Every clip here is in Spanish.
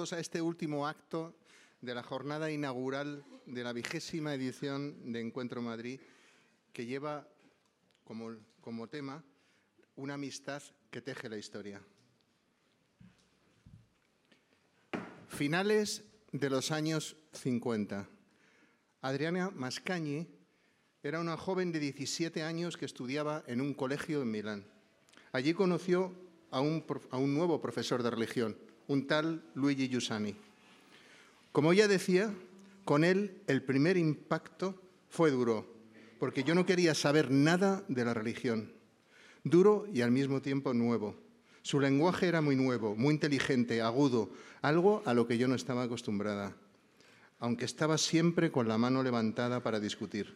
a este último acto de la jornada inaugural de la vigésima edición de Encuentro Madrid, que lleva como, como tema una amistad que teje la historia. Finales de los años 50. Adriana Mascañi era una joven de 17 años que estudiaba en un colegio en Milán. Allí conoció a un, a un nuevo profesor de religión, un tal Luigi Giussani. Como ella decía, con él el primer impacto fue duro, porque yo no quería saber nada de la religión. Duro y al mismo tiempo nuevo. Su lenguaje era muy nuevo, muy inteligente, agudo, algo a lo que yo no estaba acostumbrada, aunque estaba siempre con la mano levantada para discutir.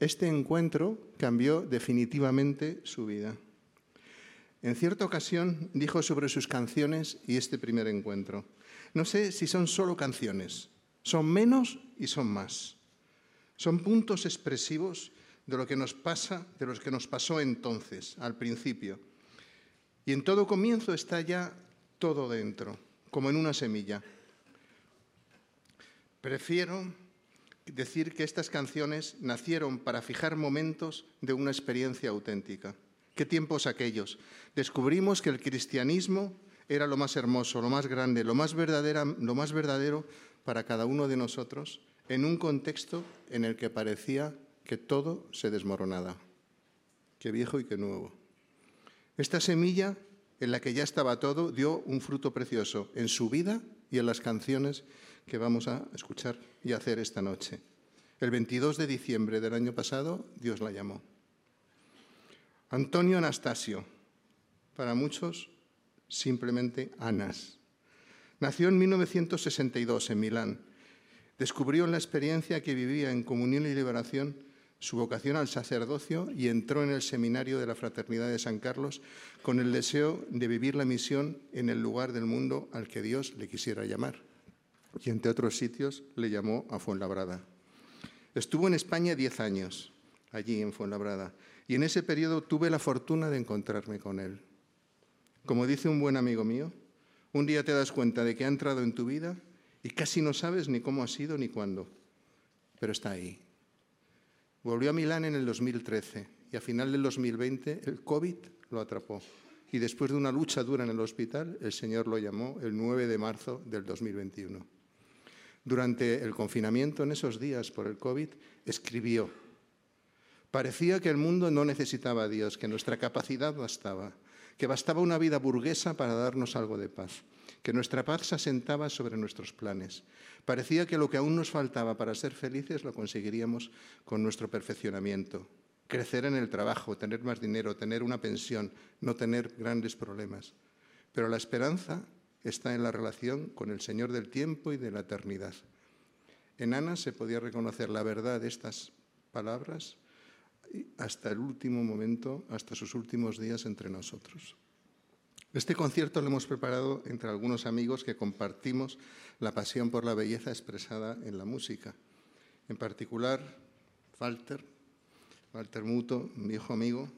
Este encuentro cambió definitivamente su vida. En cierta ocasión dijo sobre sus canciones y este primer encuentro, no sé si son solo canciones, son menos y son más. Son puntos expresivos de lo que nos pasa, de los que nos pasó entonces, al principio. Y en todo comienzo está ya todo dentro, como en una semilla. Prefiero decir que estas canciones nacieron para fijar momentos de una experiencia auténtica. ¿Qué tiempos aquellos? Descubrimos que el cristianismo era lo más hermoso, lo más grande, lo más, verdadero para cada uno de nosotros en un contexto en el que parecía que todo se desmoronaba. Qué viejo y qué nuevo. Esta semilla en la que ya estaba todo dio un fruto precioso en su vida y en las canciones que vamos a escuchar y hacer esta noche. El 22 de diciembre del año pasado Dios la llamó. Antonio Anastasio, para muchos simplemente Anas. Nació en 1962 en Milán. Descubrió en la experiencia que vivía en comunión y liberación su vocación al sacerdocio y entró en el seminario de la Fraternidad de San Carlos con el deseo de vivir la misión en el lugar del mundo al que Dios le quisiera llamar. Y entre otros sitios le llamó a Fuenlabrada. Estuvo en España diez años, allí en Fuenlabrada, y en ese periodo tuve la fortuna de encontrarme con él. Como dice un buen amigo mío, un día te das cuenta de que ha entrado en tu vida y casi no sabes ni cómo ha sido ni cuándo, pero está ahí. Volvió a Milán en el 2013 y a final del 2020 el COVID lo atrapó. Y después de una lucha dura en el hospital, el Señor lo llamó el 9 de marzo del 2021. Durante el confinamiento, en esos días por el COVID, escribió Parecía que el mundo no necesitaba a Dios, que nuestra capacidad bastaba, que bastaba una vida burguesa para darnos algo de paz, que nuestra paz se asentaba sobre nuestros planes. Parecía que lo que aún nos faltaba para ser felices lo conseguiríamos con nuestro perfeccionamiento. Crecer en el trabajo, tener más dinero, tener una pensión, no tener grandes problemas. Pero la esperanza está en la relación con el Señor del tiempo y de la eternidad. En Ana se podía reconocer la verdad de estas palabras hasta el último momento, hasta sus últimos días entre nosotros. Este concierto lo hemos preparado entre algunos amigos que compartimos la pasión por la belleza expresada en la música. En particular, Walter, Walter Muto, mi hijo amigo,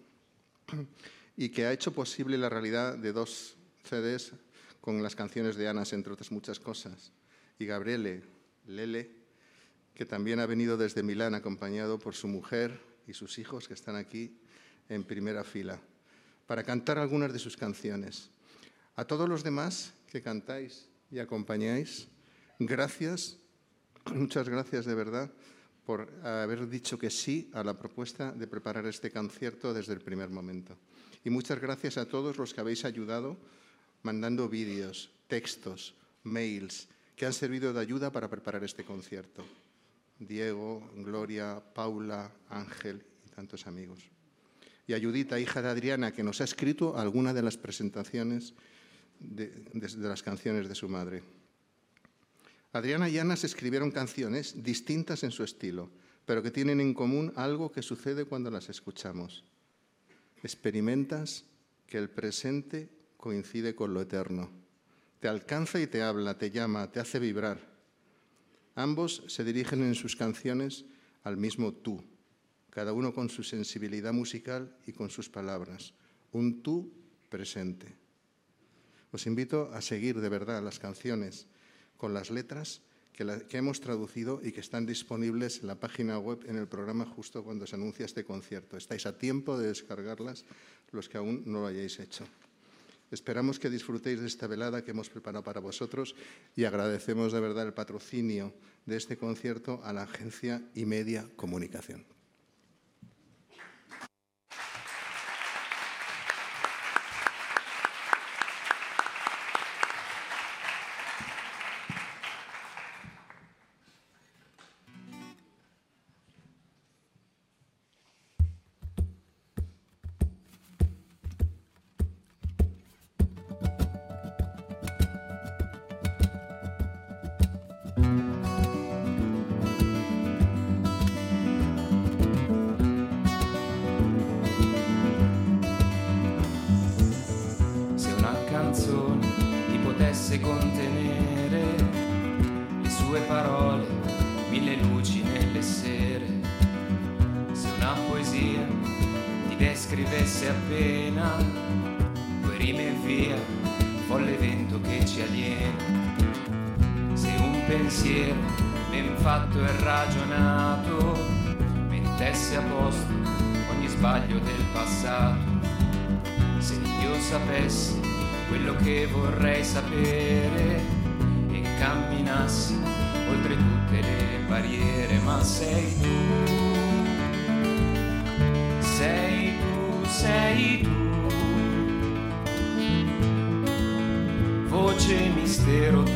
y que ha hecho posible la realidad de dos CDs con las canciones de Anas, entre otras muchas cosas. Y Gabriele, Lele, que también ha venido desde Milán acompañado por su mujer, y sus hijos que están aquí en primera fila, para cantar algunas de sus canciones. A todos los demás que cantáis y acompañáis, gracias, muchas gracias de verdad por haber dicho que sí a la propuesta de preparar este concierto desde el primer momento. Y muchas gracias a todos los que habéis ayudado mandando vídeos, textos, mails, que han servido de ayuda para preparar este concierto. Diego, Gloria, Paula, Ángel y tantos amigos. Y a Judita, hija de Adriana, que nos ha escrito alguna de las presentaciones de, las canciones de su madre. Adriana y Ana se escribieron canciones distintas en su estilo, pero que tienen en común algo que sucede cuando las escuchamos. Experimentas que el presente coincide con lo eterno. Te alcanza y te habla, te llama, te hace vibrar Ambos se dirigen en sus canciones al mismo tú, cada uno con su sensibilidad musical y con sus palabras. Un tú presente. Os invito a seguir de verdad las canciones con las letras que, hemos traducido y que están disponibles en la página web en el programa justo cuando se anuncia este concierto. Estáis a tiempo de descargarlas los que aún no lo hayáis hecho. Esperamos que disfrutéis de esta velada que hemos preparado para vosotros y agradecemos de verdad el patrocinio de este concierto a la agencia y media comunicación. sei tu, sei tu, sei tu, voce mistero.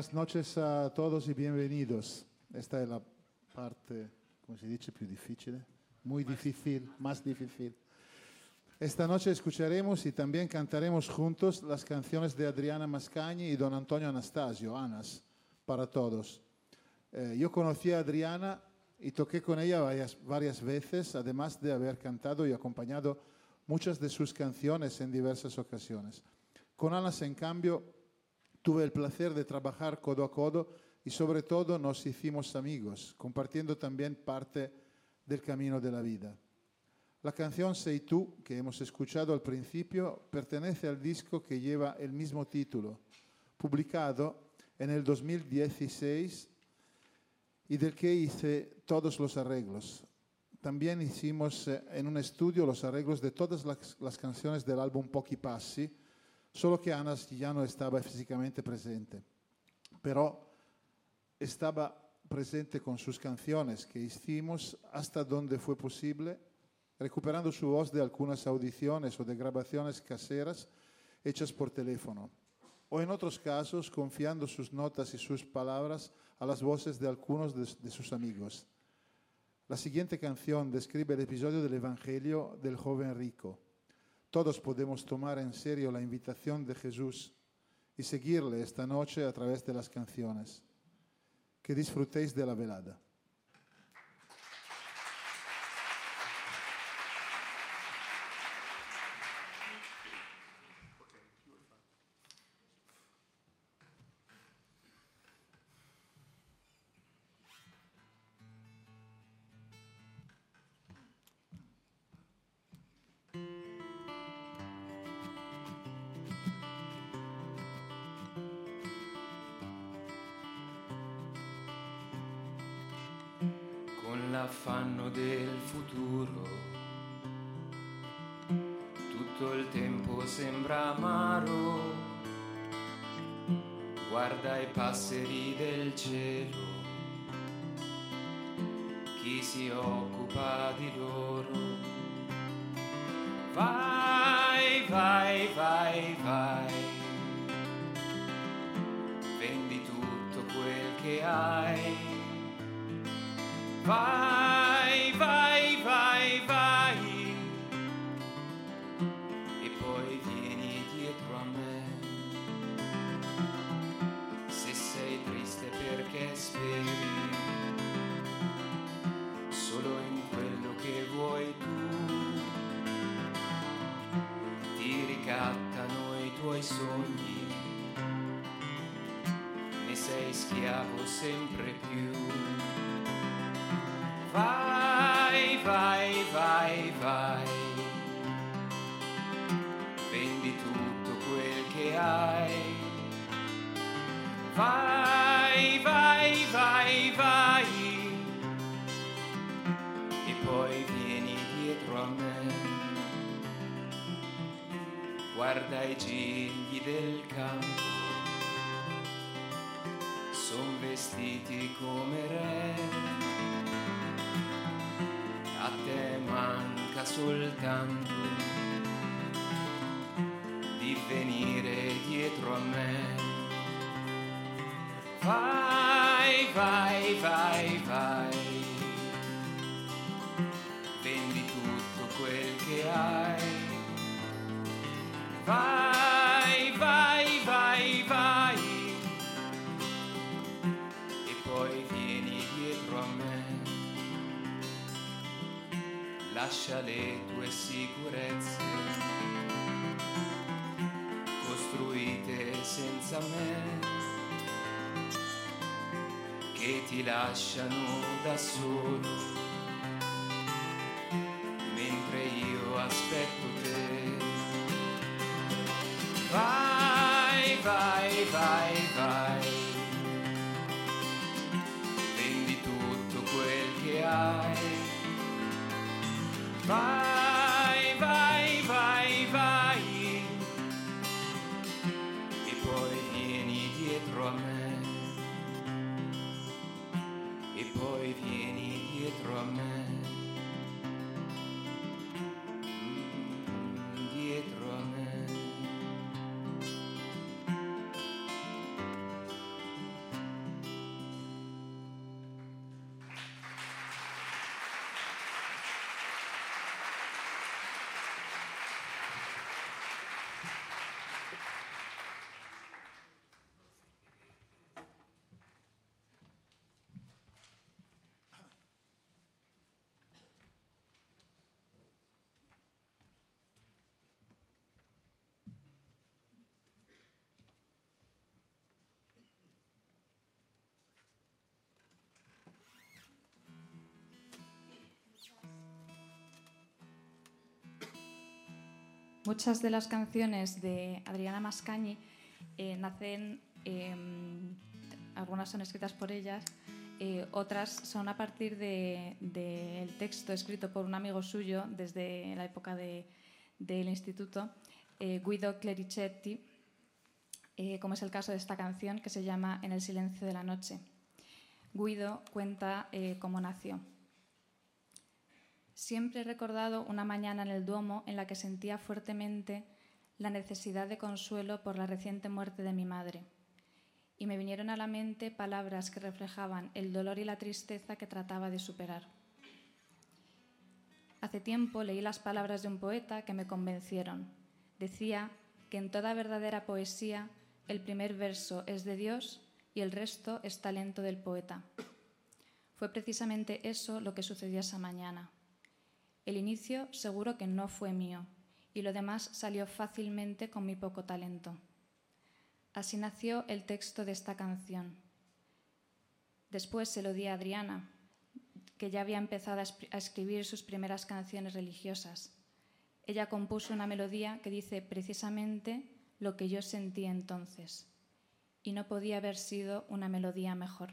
Buenas noches a todos y bienvenidos. Esta es la parte, como se dice, más difícil, muy difícil, más difícil. Esta noche escucharemos y también cantaremos juntos las canciones de Adriana Mascagni y don Antonio Anastasio, Anas, para todos. Eh, yo conocí a Adriana y toqué con ella varias, varias veces, además de haber cantado y acompañado muchas de sus canciones en diversas ocasiones. Con Anas, en cambio, Tuve el placer de trabajar codo a codo y sobre todo nos hicimos amigos, compartiendo también parte del camino de la vida. La canción Sei tú, que hemos escuchado al principio, pertenece al disco que lleva el mismo título, publicado en el 2016 y del que hice todos los arreglos. También hicimos eh, en un estudio los arreglos de todas las, las canciones del álbum Pochi Passi, solo che Anas ya no estaba físicamente presente, però estaba presente con sus canciones que hicimos hasta donde fue posible, recuperando su voz de algunas audiciones o de grabaciones caseras hechas por teléfono, o en otros casos confiando sus notas y sus palabras a las voces de algunos de, de sus amigos. La siguiente canción describe el episodio del Evangelio del joven rico. Todos podemos tomar en serio la invitación de Jesús y seguirle esta noche a través de las canciones. Que disfrutéis de la velada. Sei schiavo sempre più. Vai, vai, vai, vai. Vendi tutto quel che hai. Vai, vai, vai, vai. E poi vieni dietro a me. Guarda i gigli del campo. Vestiti come re a te manca soltanto di venire dietro a me. Vai, vai, vai. Lascia le tue sicurezze. Costruite senza me che ti lasciano da solo. Mentre io aspetto te. Vai vai vai vai Bye. Muchas de las canciones de Adriana Mascañi eh, nacen, eh, algunas son escritas por ellas, eh, otras son a partir del de, del texto escrito por un amigo suyo desde la época de, del instituto, eh, Guido Clericetti, como es el caso de esta canción que se llama En el silencio de la noche. Guido cuenta cómo nació. Siempre he recordado una mañana en el Duomo en la que sentía fuertemente la necesidad de consuelo por la reciente muerte de mi madre, y me vinieron a la mente palabras que reflejaban el dolor y la tristeza que trataba de superar. Hace tiempo leí las palabras de un poeta que me convencieron. Decía que en toda verdadera poesía el primer verso es de Dios y el resto es talento del poeta. Fue precisamente eso lo que sucedió esa mañana. El inicio seguro que no fue mío y lo demás salió fácilmente con mi poco talento. Así nació el texto de esta canción. Después se lo di a Adriana, que ya había empezado a escribir sus primeras canciones religiosas. Ella compuso una melodía que dice precisamente lo que yo sentí entonces, y no podía haber sido una melodía mejor.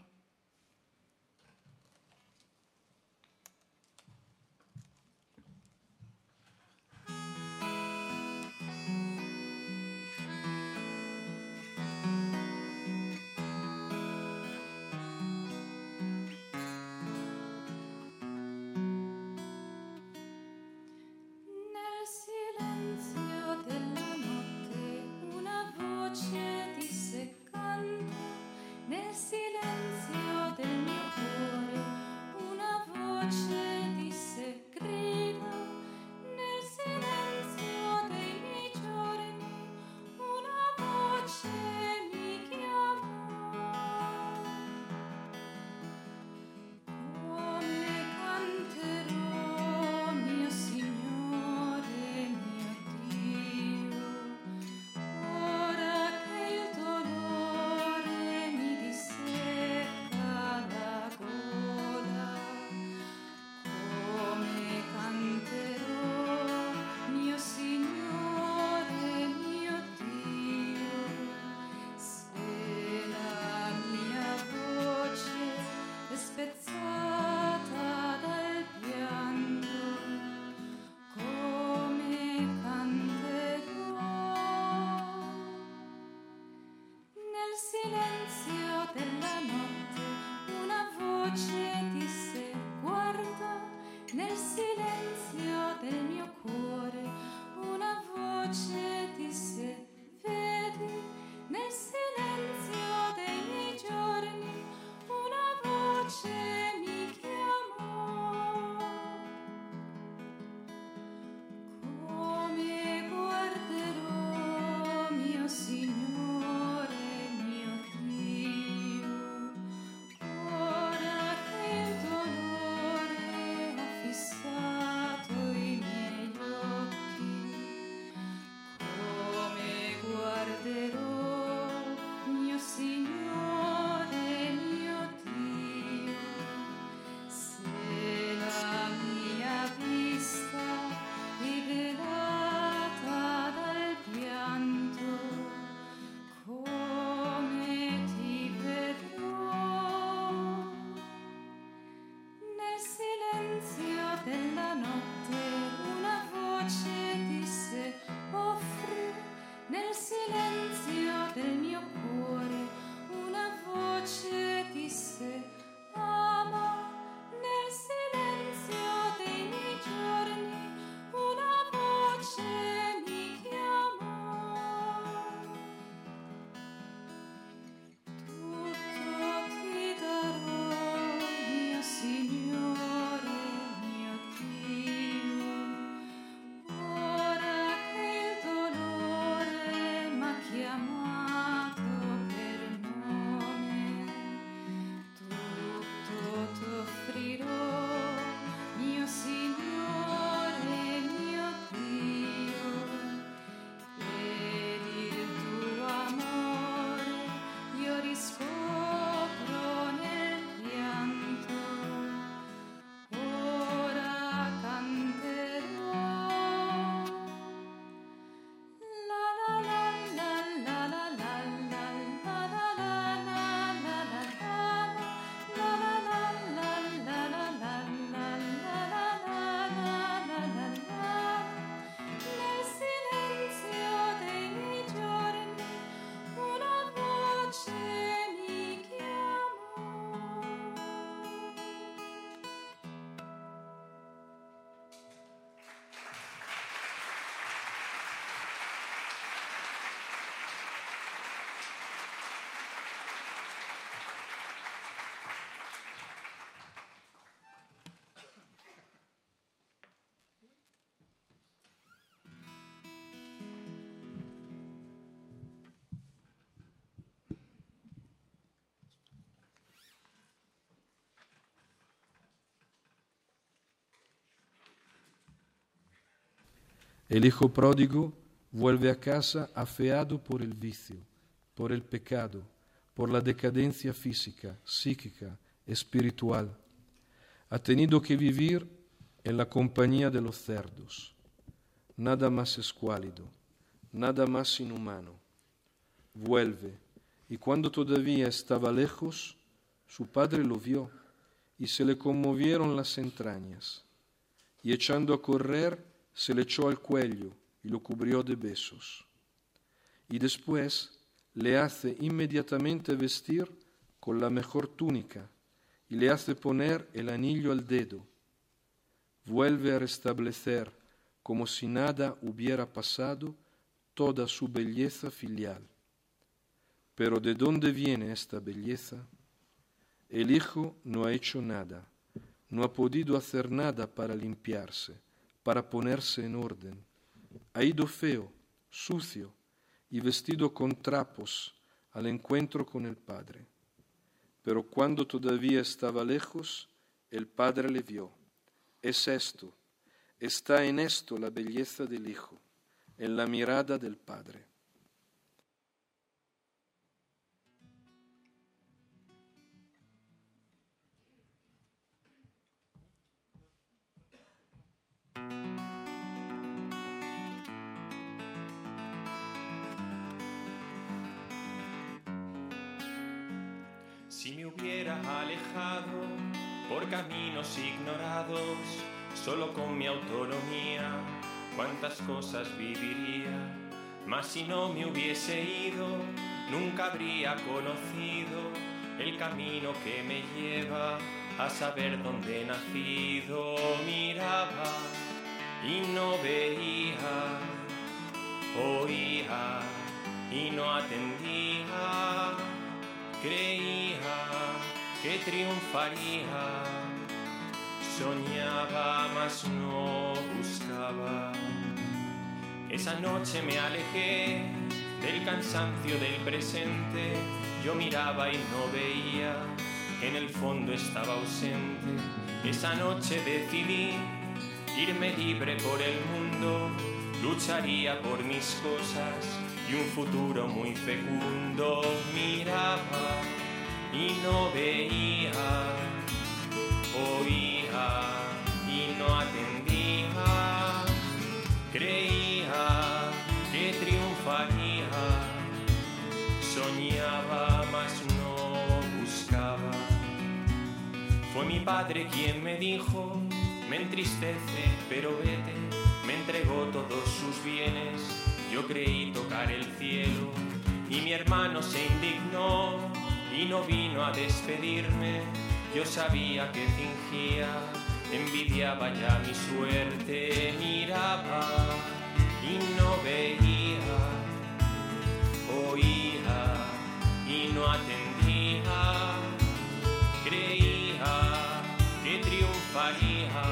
El hijo pródigo vuelve a casa afeado por el vicio, por el pecado, por la decadencia física, psíquica, espiritual. Ha tenido que vivir en la compañía de los cerdos. Nada más escuálido, nada más inhumano. Vuelve, y cuando todavía estaba lejos, su padre lo vio y se le conmovieron las entrañas. Y echando a correr, se le echó al cuello y lo cubrió de besos. Y después le hace inmediatamente vestir con la mejor túnica y le hace poner el anillo al dedo. Vuelve a restablecer, como si nada hubiera pasado, toda su belleza filial. Pero ¿de dónde viene esta belleza? El hijo no ha hecho nada, no ha podido hacer nada para limpiarse, para ponerse en orden. Ha ido feo, sucio y vestido con trapos al encuentro con el Padre. Pero cuando todavía estaba lejos, el Padre le vio. Es esto, está en esto la belleza del Hijo, en la mirada del Padre. Si me hubiera alejado por caminos ignorados, solo con mi autonomía, cuántas cosas viviría. Mas si no me hubiese ido, nunca habría conocido el camino que me lleva a saber dónde he nacido. Miraba y no veía, oía y no atendía, creía que triunfaría, soñaba mas no buscaba. Esa noche me alejé del cansancio del presente, yo miraba y no veía en el fondo estaba ausente. Esa noche decidí irme libre por el mundo, lucharía por mis cosas y un futuro muy fecundo. Miraba y no veía, oía y no atendía, creía que triunfaría, soñaba mas no buscaba. Fue mi padre quien me dijo, me entristece, pero vete, me entregó todos sus bienes, yo creí tocar el cielo y mi hermano se indignó y no vino a despedirme, yo sabía que fingía, envidiaba ya mi suerte, miraba y no veía, oía y no atendía, creía que triunfaría,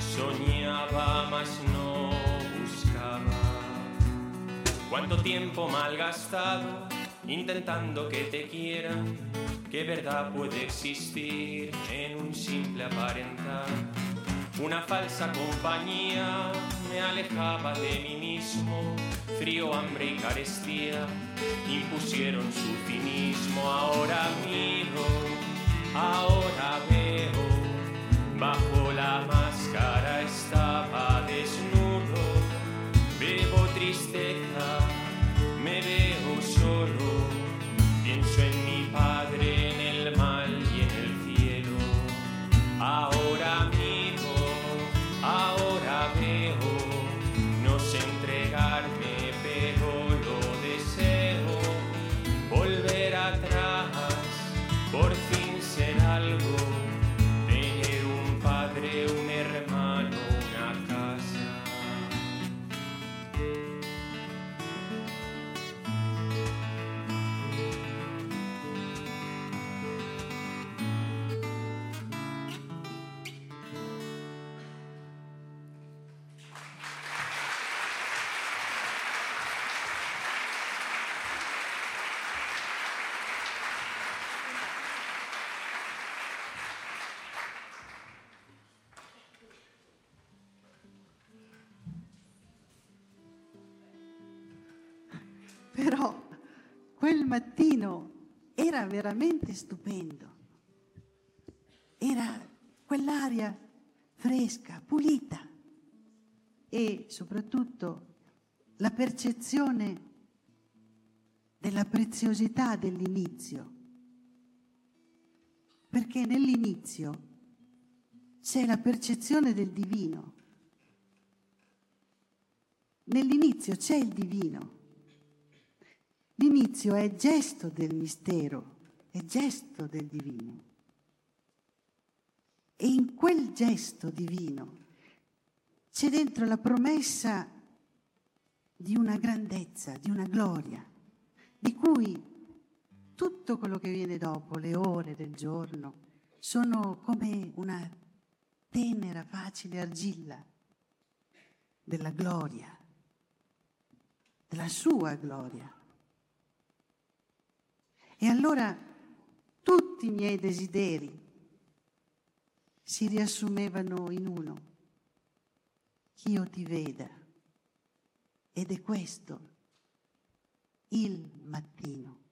soñaba mas no. Cuánto tiempo malgastado intentando que te quieran, qué verdad puede existir en un simple aparentar. Una falsa compañía me alejaba de mí mismo, frío, hambre y carestía impusieron su cinismo. Era veramente stupendo. Era quell'aria fresca, pulita e soprattutto la percezione della preziosità dell'inizio. Perché nell'inizio c'è la percezione del divino. Nell'inizio c'è il divino. L'inizio è gesto del mistero, è gesto del divino. E in quel gesto divino c'è dentro la promessa di una grandezza, di una gloria, di cui tutto quello che viene dopo, le ore del giorno, sono come una tenera, facile argilla della gloria, della sua gloria. E allora tutti i miei desideri si riassumevano in uno, che io ti veda. Ed è questo il mattino.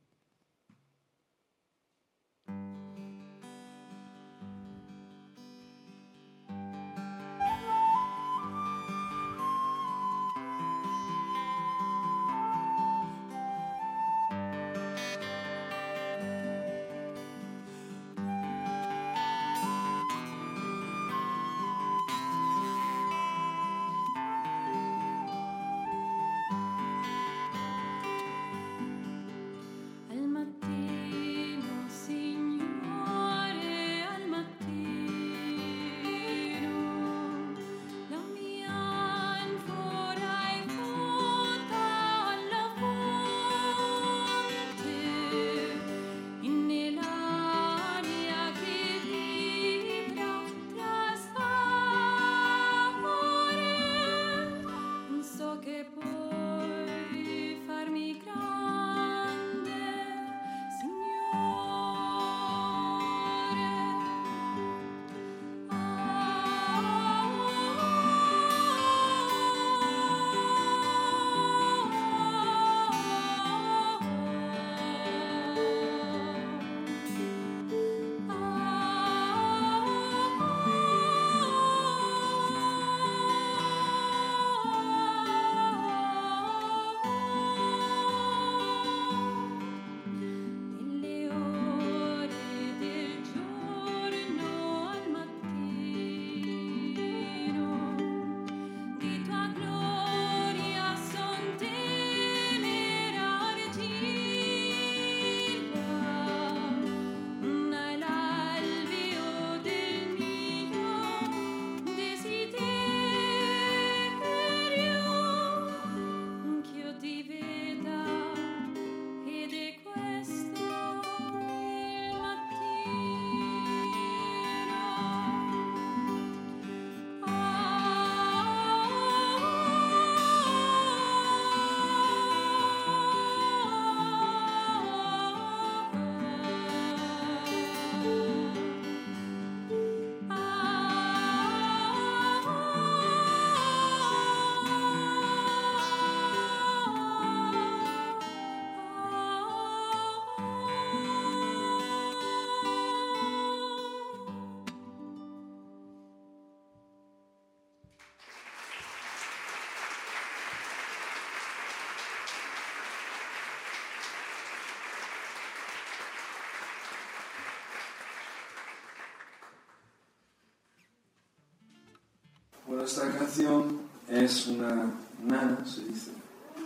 Esta canción es una nana, se dice.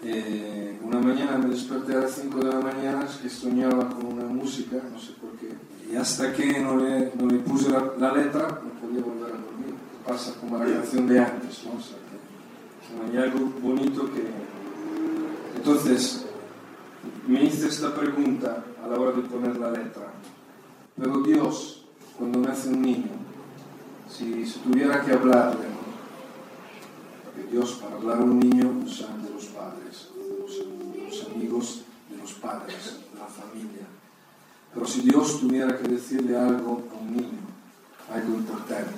Eh, una mañana me desperté a las 5 de la mañana que soñaba con una música, no sé por qué. Y hasta que no le, no le puse la, la letra, no podía volver a dormir. Pasa como la canción de antes, ¿no? O sea, que hay algo bonito que... Entonces, me hice esta pregunta a la hora de poner la letra. Pero Dios, cuando nace un niño, si, si tuviera que hablarle, Para hablar a un niño usa de los padres, de los amigos de los padres, de la familia. Pero si Dios tuviera que decirle algo a un niño, algo importante,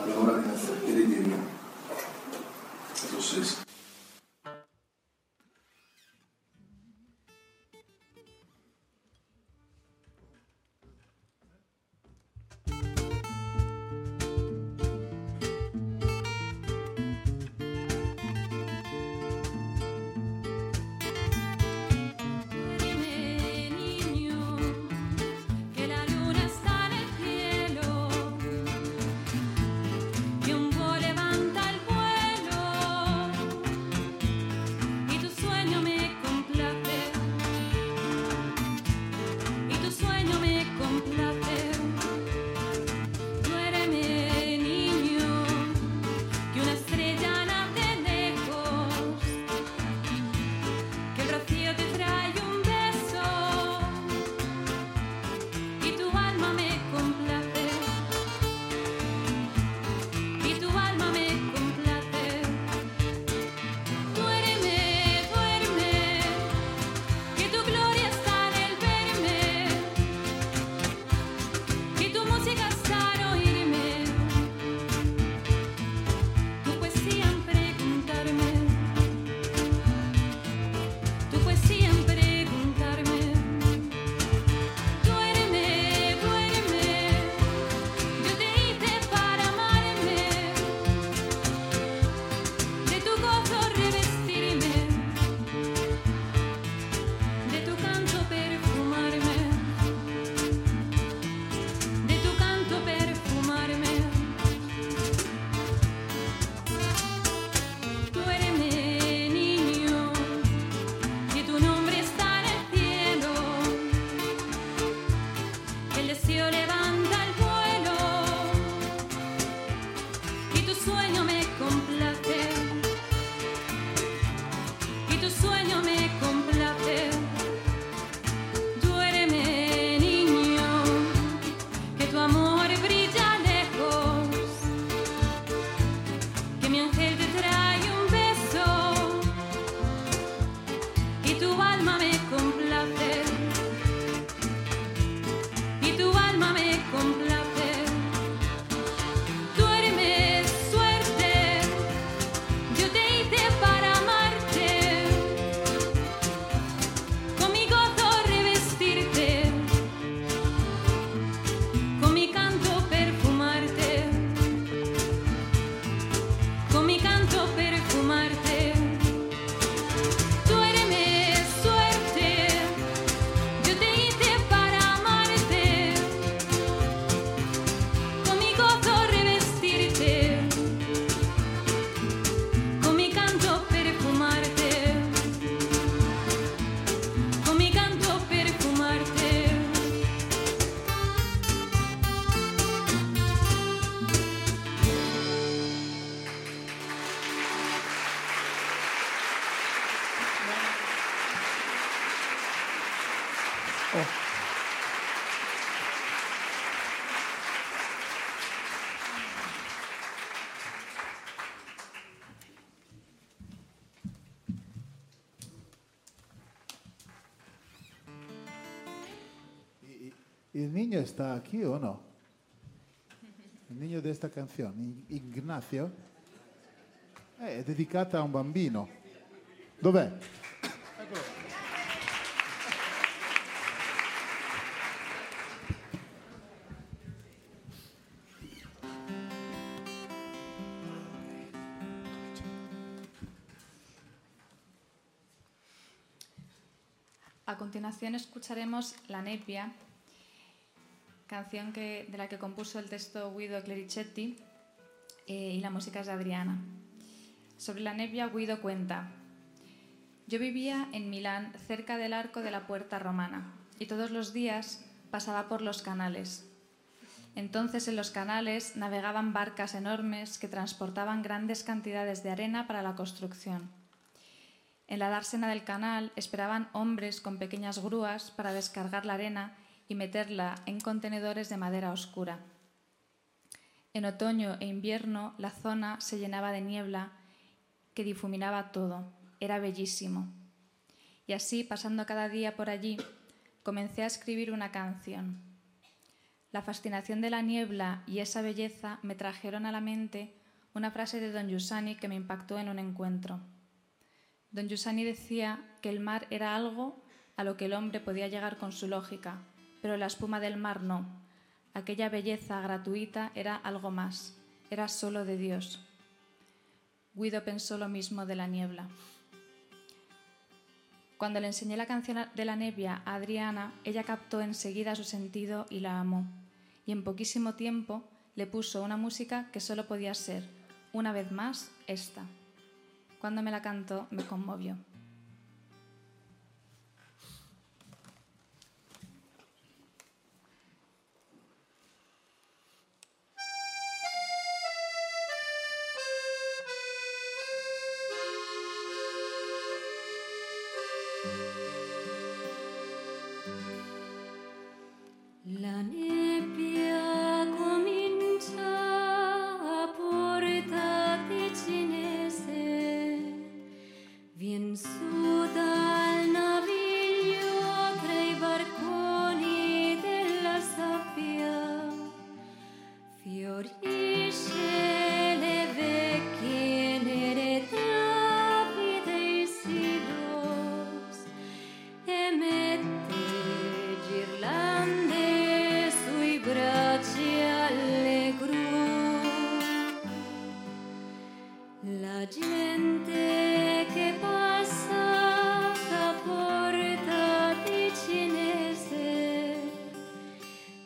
a la hora de nacer, ¿qué le diría? Entonces, ¿Y el niño está aquí o no? Il niño di questa canzone, I- Ignazio, è dedicata a un bambino. Dov'è? A continuación escucharemos La Nepia, canción que, de la que compuso el texto Guido Clericetti eh, y la música es de Adriana. Sobre la Nepia, Guido cuenta, yo vivía en Milán cerca del arco de la puerta romana y todos los días pasaba por los canales. Entonces en los canales navegaban barcas enormes que transportaban grandes cantidades de arena para la construcción. En la dársena del canal esperaban hombres con pequeñas grúas para descargar la arena y meterla en contenedores de madera oscura. En otoño e invierno la zona se llenaba de niebla que difuminaba todo. Era bellísimo. Y así, pasando cada día por allí, comencé a escribir una canción. La fascinación de la niebla y esa belleza me trajeron a la mente una frase de Don Giussani que me impactó en un encuentro. Don Giussani decía que el mar era algo a lo que el hombre podía llegar con su lógica, pero la espuma del mar no. Aquella belleza gratuita era algo más, era solo de Dios. Guido pensó lo mismo de la niebla. Cuando le enseñé la canción de la nebia a Adriana, ella captó enseguida su sentido y la amó. Y en poquísimo tiempo le puso una música que solo podía ser, una vez más, esta. Cuando me la cantó me conmovió.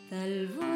tal vez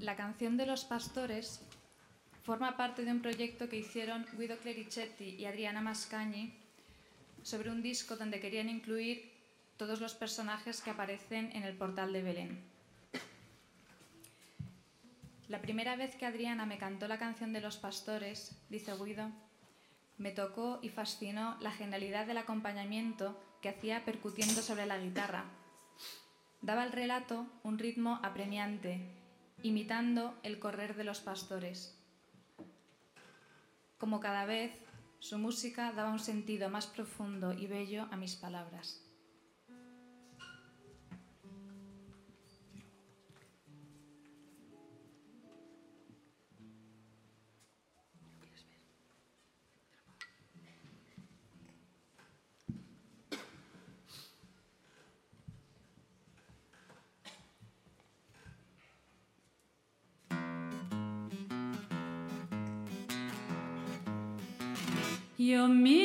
La canción de los pastores forma parte de un proyecto que hicieron Guido Clericetti y Adriana Mascagni sobre un disco donde querían incluir todos los personajes que aparecen en el portal de Belén. La primera vez que Adriana me cantó la canción de los pastores, dice Guido, me tocó y fascinó la genialidad del acompañamiento que hacía percutiendo sobre la guitarra. Daba al relato un ritmo apremiante, imitando el correr de los pastores. Como cada vez, su música daba un sentido más profundo y bello a mis palabras. Io mi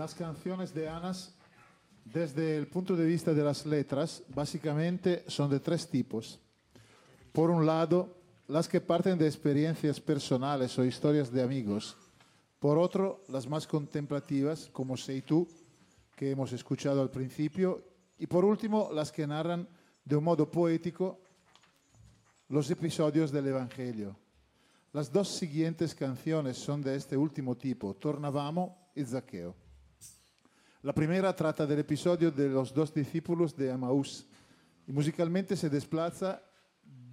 las canciones de Anas, desde el punto de vista de las letras, básicamente son de tres tipos. Por un lado, las que parten de experiencias personales o historias de amigos. Por otro, las más contemplativas, como Sei tú, que hemos escuchado al principio. Y por último, las que narran de un modo poético los episodios del Evangelio. Las dos siguientes canciones son de este último tipo, Tornavamo y Zaqueo. La primera trata del episodio de los dos discípulos de Amaús y musicalmente se desplaza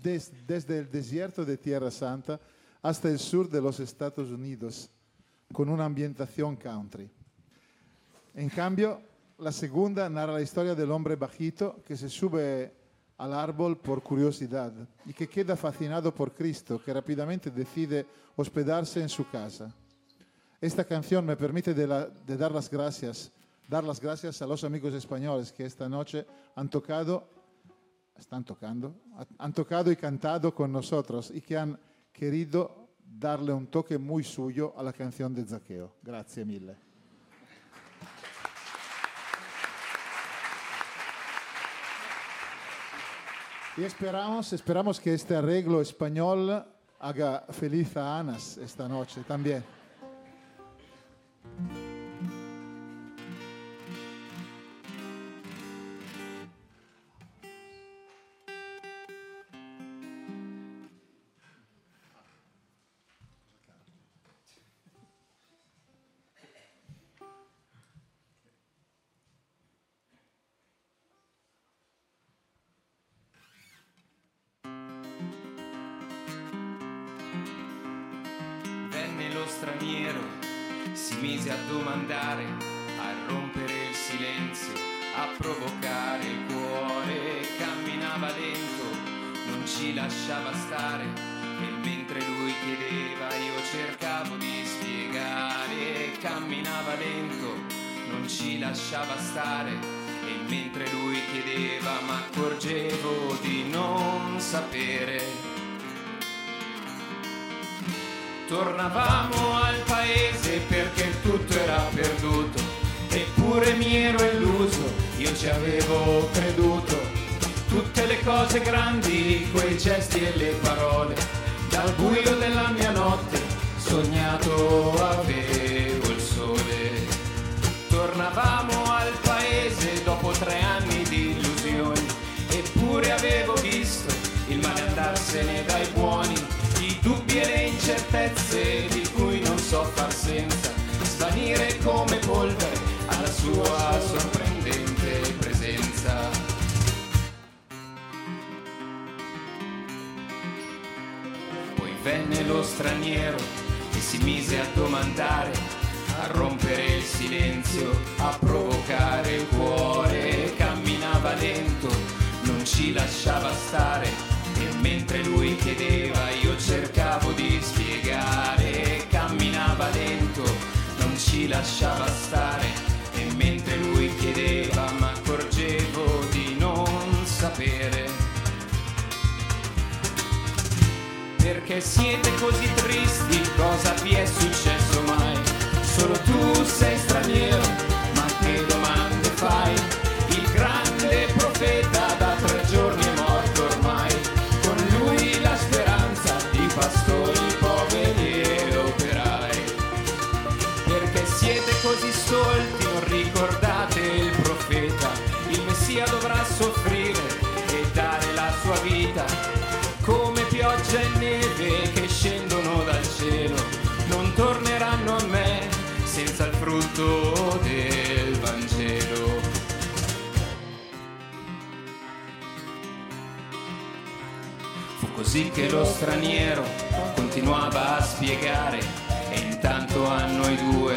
des- desde el desierto de Tierra Santa hasta el sur de los Estados Unidos, con una ambientación country. En cambio, la segunda narra la historia del hombre bajito que se sube al árbol por curiosidad y que queda fascinado por Cristo, que rápidamente decide hospedarse en su casa. Esta canción me permite dar las gracias, dar las gracias a los amigos españoles que esta noche han tocado, están tocando, han tocado y cantado con nosotros y que han querido darle un toque muy suyo a la canción de Zaqueo. Grazie mille. Y esperamos, esperamos que este arreglo español haga feliz a Anas esta noche también. Così che lo straniero continuava a spiegare e intanto a noi due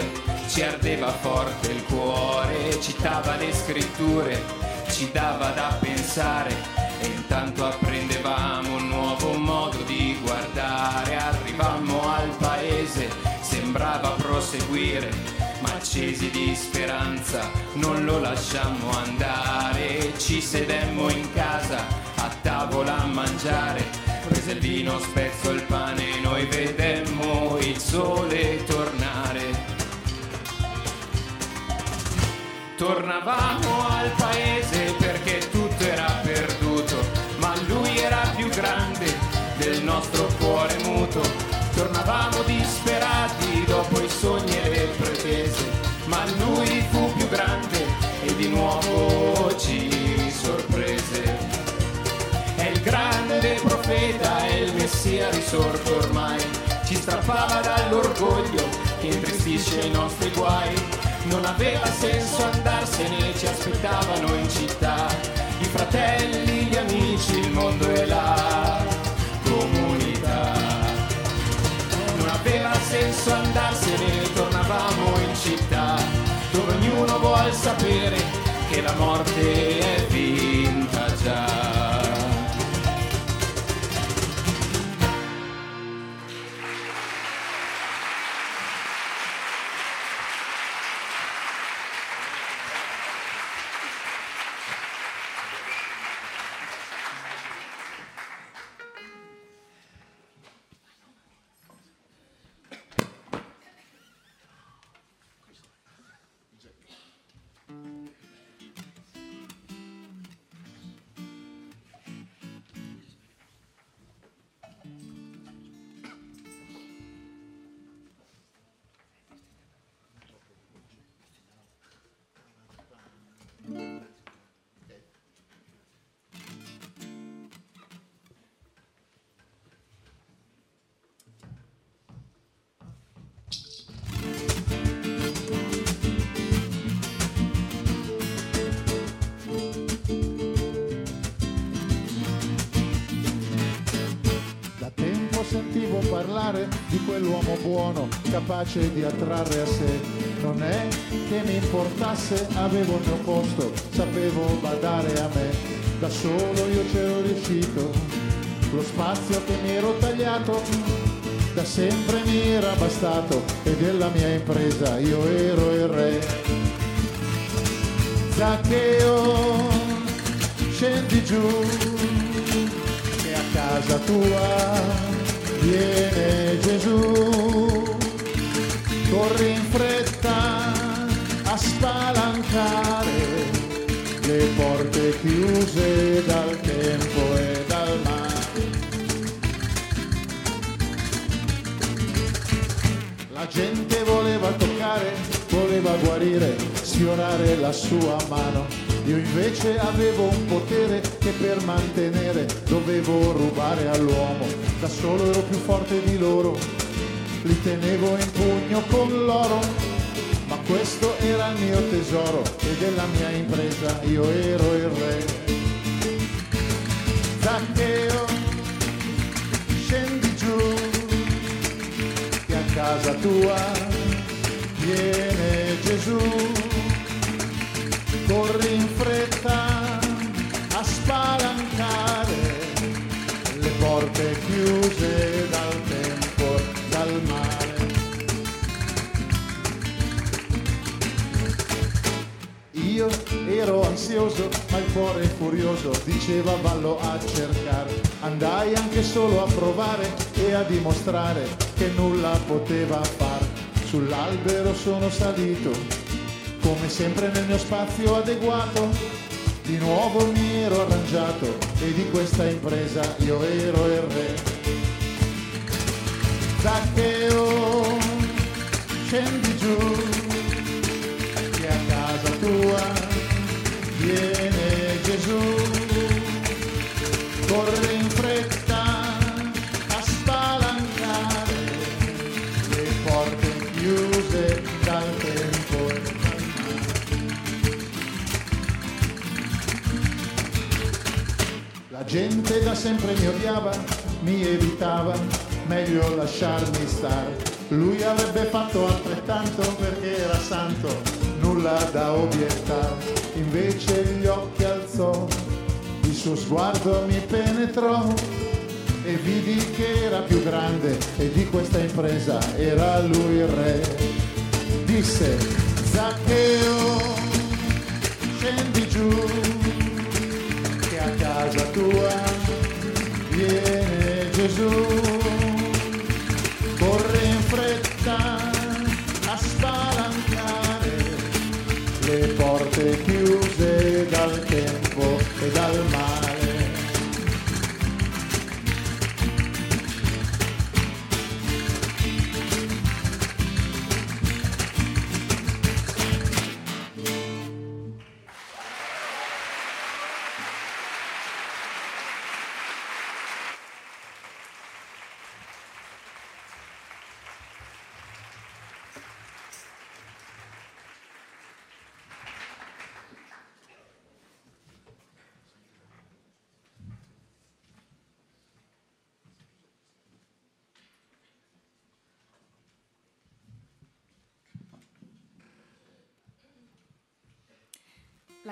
ci ardeva forte il cuore, citava le scritture, ci dava da pensare e intanto apprendevamo un nuovo modo di guardare, arrivammo al paese, sembrava proseguire, ma accesi di speranza non lo lasciammo andare, ci sedemmo in casa a tavola a mangiare, prese il vino, spezzo il pane, noi vedemmo il sole tornare. Tornavamo al paese perché tutto era perduto, ma lui era più grande del nostro cuore muto. Tornavamo risorto ormai, ci strappava dall'orgoglio che intristisce i nostri guai. Non aveva senso andarsene, ci aspettavano in città, i fratelli, gli amici, il mondo e la comunità. Non aveva senso andarsene, tornavamo in città, dove ognuno vuol sapere che la morte è vinta già. Di quell'uomo buono, capace di attrarre a sé. Non è che mi importasse, avevo il mio posto, sapevo badare a me. Da solo io c'ero riuscito, lo spazio che mi ero tagliato, da sempre mi era bastato e della mia impresa io ero il re. Zaccheo, scendi giù, che a casa tua viene Gesù. Corri in fretta a spalancare le porte chiuse dal tempo e dal mare. La gente voleva toccare, voleva guarire, sfiorare la sua mano. Io invece avevo un potere che per mantenere dovevo rubare all'uomo. Da solo ero più forte di loro, li tenevo in pugno con l'oro. Ma questo era il mio tesoro e della mia impresa io ero il re. Zaccheo, scendi giù, che a casa tua viene Gesù. Corri in fretta a spalancare le porte chiuse dal tempo, dal mare. Io ero ansioso, ma il cuore furioso diceva vallo a cercare. Andai anche solo a provare e a dimostrare che nulla poteva far. Sull'albero sono salito, come sempre nel mio spazio adeguato. Di nuovo mi ero arrangiato e di questa impresa io ero il re. Zaccheo, scendi giù, che a casa tua viene Gesù. Corri in gente da sempre mi odiava, mi evitava, meglio lasciarmi stare. Lui avrebbe fatto altrettanto perché era santo, nulla da obiettare. Invece gli occhi alzò, il suo sguardo mi penetrò e vidi che era più grande e di questa impresa era lui il re. Disse, Zaccheo, tua viene Gesù, corre in fretta a spalancare le porte chiuse dal tempo e dal mondo.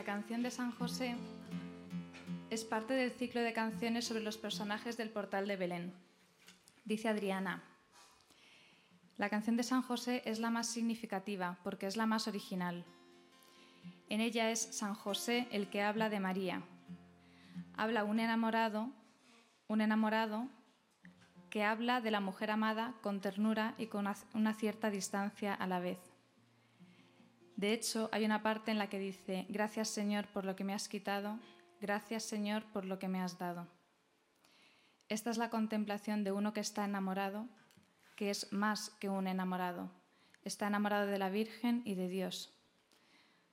Canción de San José es parte del ciclo de canciones sobre los personajes del portal de Belén. Dice Adriana, la canción de San José es la más significativa porque es la más original. En ella es San José el que habla de María. Habla un enamorado, un enamorado que habla de la mujer amada con ternura y con una- una cierta distancia a la vez. De hecho, hay una parte en la que dice, gracias Señor por lo que me has quitado, gracias Señor por lo que me has dado. Esta es la contemplación de uno que está enamorado, que es más que un enamorado. Está enamorado de la Virgen y de Dios.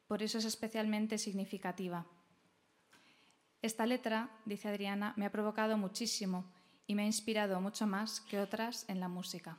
Por eso es especialmente significativa. Esta letra, dice Adriana, me ha provocado muchísimo y me ha inspirado mucho más que otras en la música.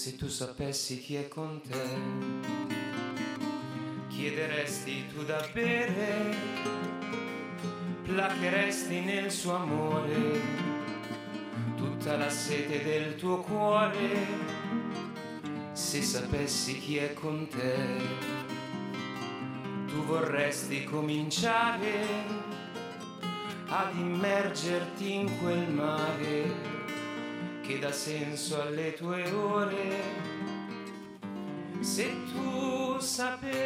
Se tu sapessi chi è con te, chiederesti tu da bere, placheresti nel suo amore tutta la sete del tuo cuore. Se sapessi chi è con te, tu vorresti cominciare ad immergerti in quel mare che dà senso alle tue ore. Se tu sapessi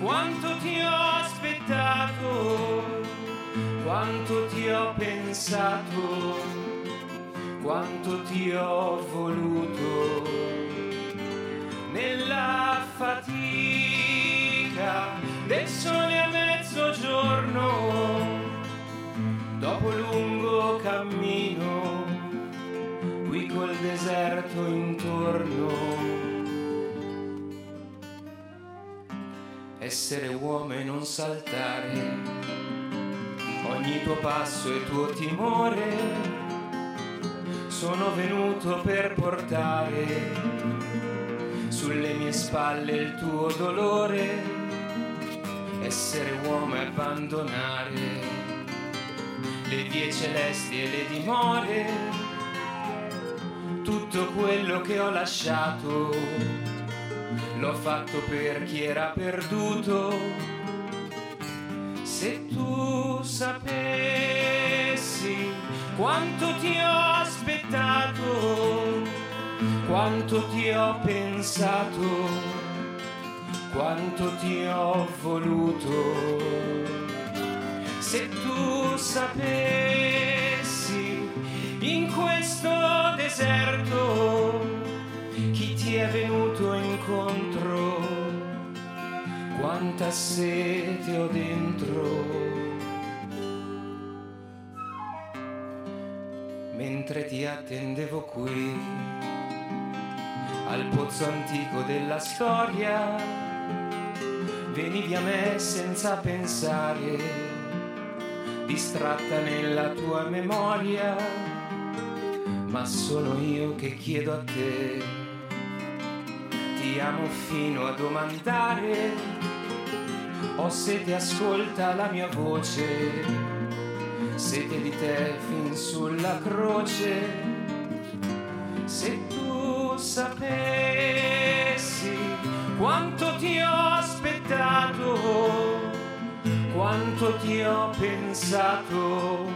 quanto ti ho aspettato, quanto ti ho pensato, quanto ti ho voluto nella fatica cammino, qui col deserto intorno. Essere uomo e non saltare, ogni tuo passo e tuo timore, sono venuto per portare sulle mie spalle il tuo dolore, essere uomo e abbandonare le vie celesti e le dimore, tutto quello che ho lasciato, l'ho fatto per chi era perduto. Se tu sapessi quanto ti ho aspettato, quanto ti ho pensato, quanto ti ho voluto se tu sapessi in questo deserto chi ti è venuto incontro, quanta sete ho dentro. Mentre ti attendevo qui, al pozzo antico della storia, venivi a me senza pensare distratta nella tua memoria, ma sono io che chiedo a te, ti amo fino a domandare, ho sete ascolta la mia voce, sete di te fin sulla croce, se tu sapessi quanto ti ho aspettato quanto ti ho pensato,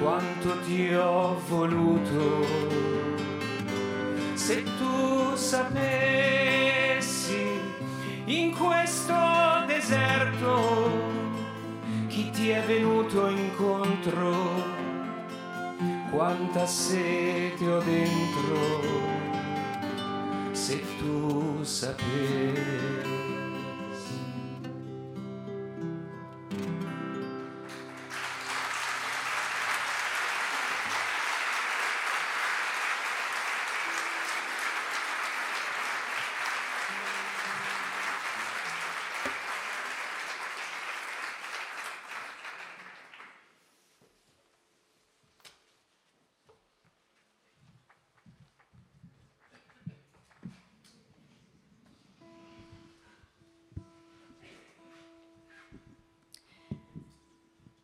quanto ti ho voluto. Se tu sapessi in questo deserto chi ti è venuto incontro, quanta sete ho dentro, se tu sapessi.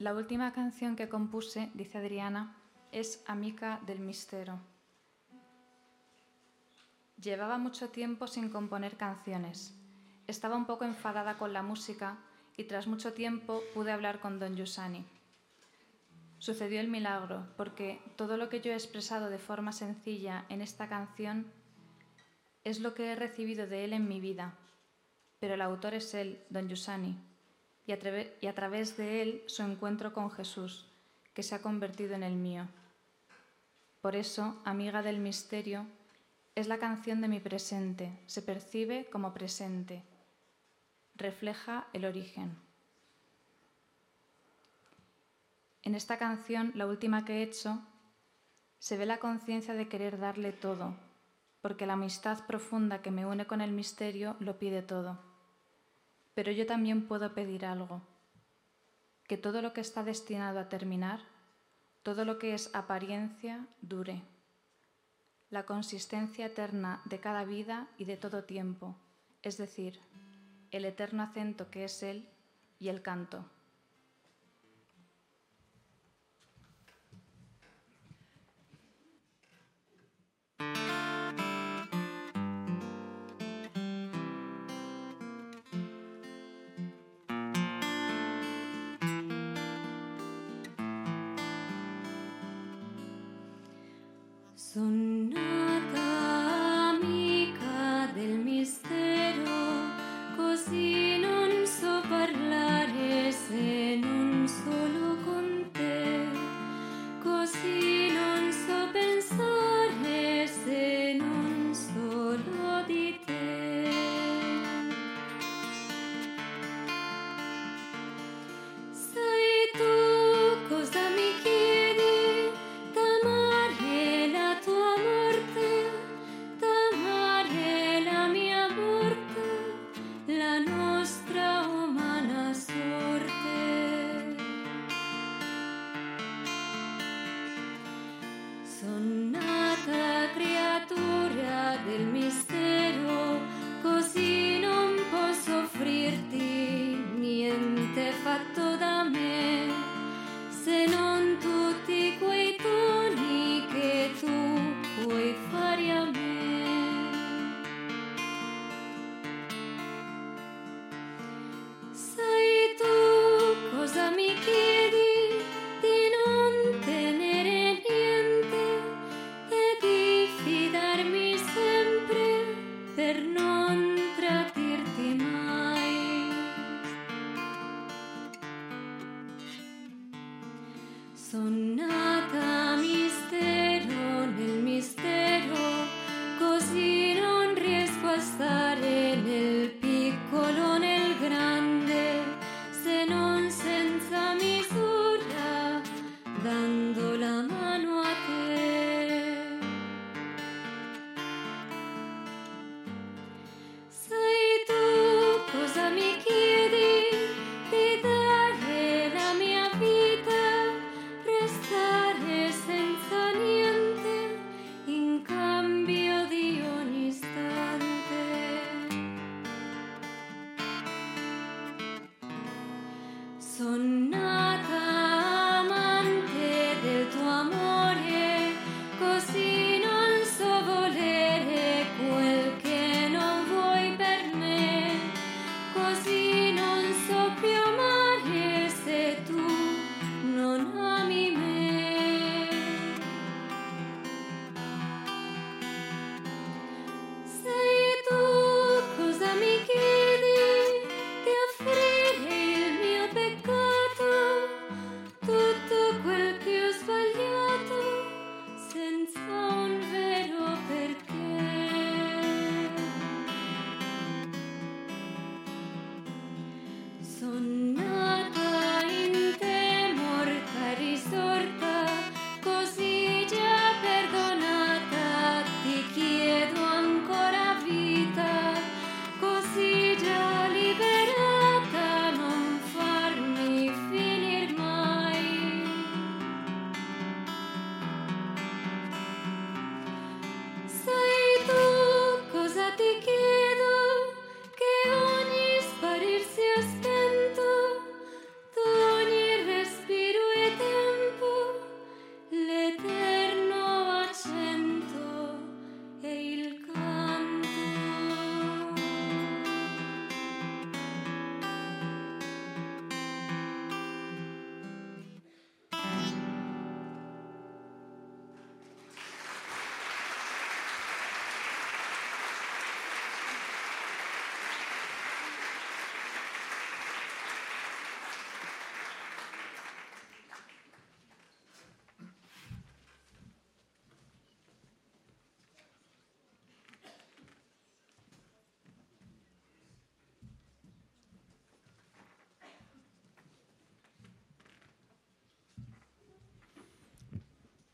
La última canción que compuse, dice Adriana, es Amica del Mistero. Llevaba mucho tiempo sin componer canciones. Estaba un poco enfadada con la música y tras mucho tiempo pude hablar con Don Giussani. Sucedió el milagro porque todo lo que yo he expresado de forma sencilla en esta canción es lo que he recibido de él en mi vida, pero el autor es él, Don Giussani, y a, través de él su encuentro con Jesús, que se ha convertido en el mío. Por eso, Amiga del Misterio, es la canción de mi presente, se percibe como presente, refleja el origen. En esta canción, la última que he hecho, se ve la conciencia de querer darle todo, porque la amistad profunda que me une con el misterio lo pide todo. Pero yo también puedo pedir algo, que todo lo que está destinado a terminar, todo lo que es apariencia, dure. La consistencia eterna de cada vida y de todo tiempo, es decir, el eterno acento que es Él y el canto. So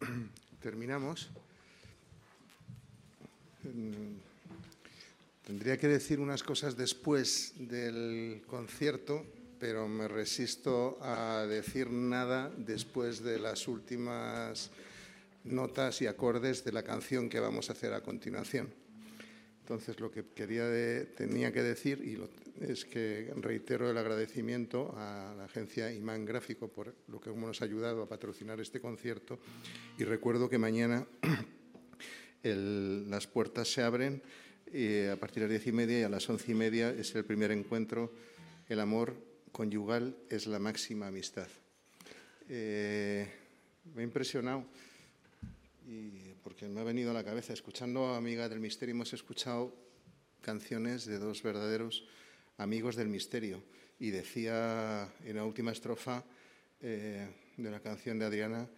terminamos, mm, tendría que decir unas cosas después del concierto, pero me resisto a decir nada después de las últimas notas y acordes de la canción que vamos a hacer a continuación. Entonces, lo que quería de, tenía que decir, y lo, es que reitero el agradecimiento a la agencia Imán Gráfico por lo que nos ha ayudado a patrocinar este concierto y recuerdo que mañana las puertas se abren eh, a partir de las diez y media y a las once y media es el primer encuentro. El amor conyugal es la máxima amistad. Eh, me ha impresionado y porque me ha venido a la cabeza, escuchando a Amiga del Misterio, hemos escuchado canciones de dos verdaderos amigos del misterio. Y decía en la última estrofa eh, de la canción de Adriana,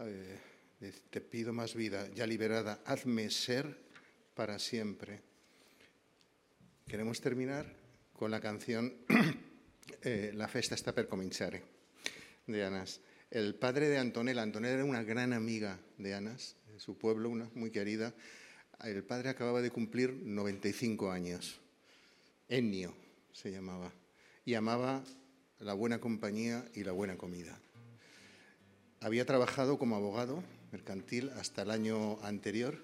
eh, te pido más vida, ya liberada, hazme ser para siempre. Queremos terminar con la canción eh, La festa está per cominciare de Anas. El padre de Antonella, Antonella era una gran amiga de Anas, de su pueblo, una muy querida. El padre acababa de cumplir 95 años. Ennio se llamaba. Y amaba la buena compañía y la buena comida. Había trabajado como abogado mercantil hasta el año anterior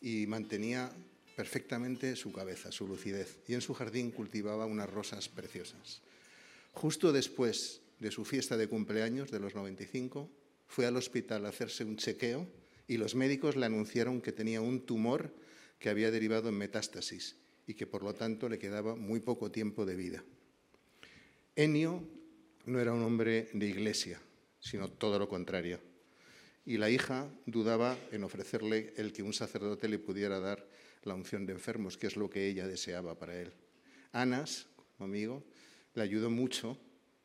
y mantenía perfectamente su cabeza, su lucidez. Y en su jardín cultivaba unas rosas preciosas. Justo después de su fiesta de cumpleaños de los 95, fue al hospital a hacerse un chequeo y los médicos le anunciaron que tenía un tumor que había derivado en metástasis y que por lo tanto le quedaba muy poco tiempo de vida. Ennio no era un hombre de iglesia, sino todo lo contrario. Y la hija dudaba en ofrecerle el que un sacerdote le pudiera dar la unción de enfermos, que es lo que ella deseaba para él. Anas, como amigo, le ayudó mucho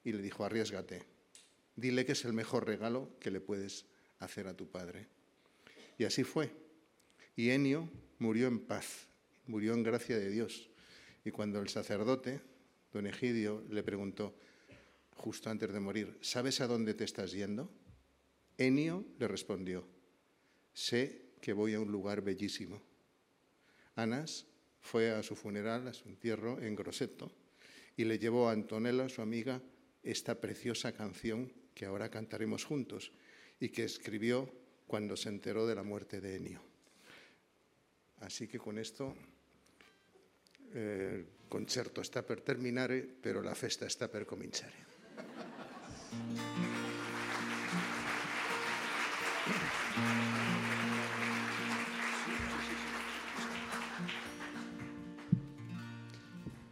y le dijo, arriesgate, dile que es el mejor regalo que le puedes hacer a tu padre. Y así fue. Y Ennio murió en paz, murió en gracia de Dios. Y cuando el sacerdote, don Egidio, le preguntó, justo antes de morir, ¿sabes a dónde te estás yendo? Ennio le respondió, sé que voy a un lugar bellísimo. Anas fue a su funeral, a su entierro en Grosseto, y le llevó a Antonella, su amiga, esta preciosa canción que ahora cantaremos juntos y que escribió cuando se enteró de la muerte de Ennio. Así que con esto eh, el concerto está per terminare, pero la festa está per cominciare.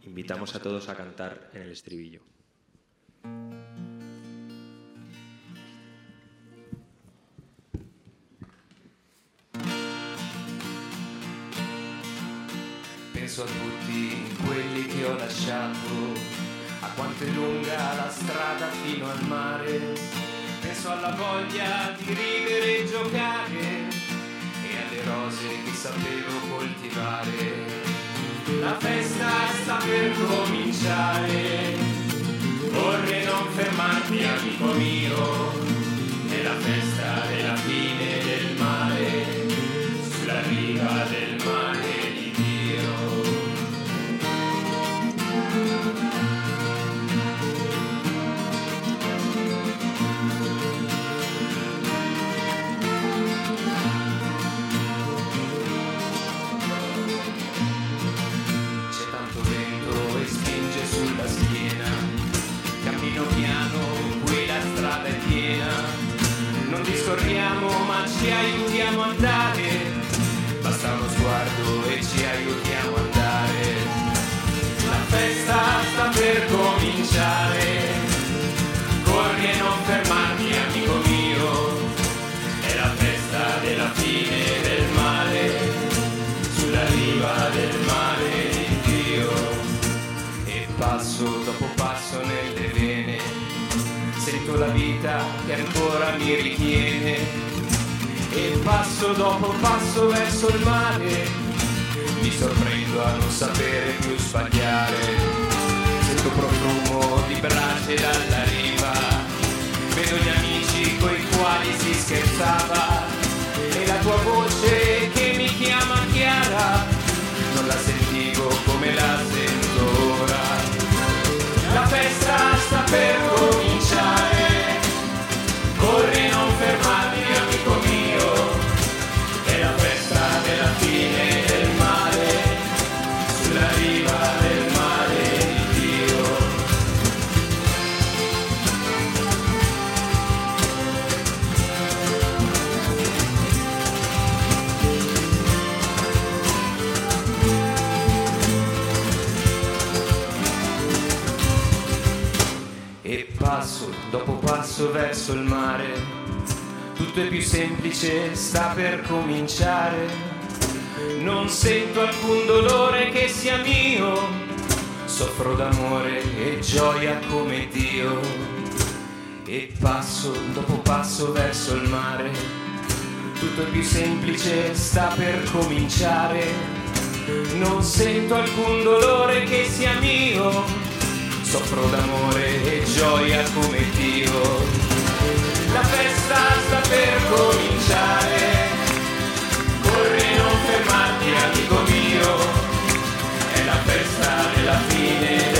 Invitamos a todos a cantar en el estribillo. Penso a tutti quelli che ho lasciato, a quanto è lunga la strada fino al mare. Penso alla voglia di ridere e giocare e alle rose che sapevo coltivare. La festa sta per cominciare, corre non fermarti amico mio, è la festa della fine del mare, sulla riva del mare di Dio. semplice sta per cominciare. Non sento alcun dolore che sia mio, soffro d'amore e gioia come Dio. La festa sta per cominciare, corri non fermarti amico mio, è la festa della fine.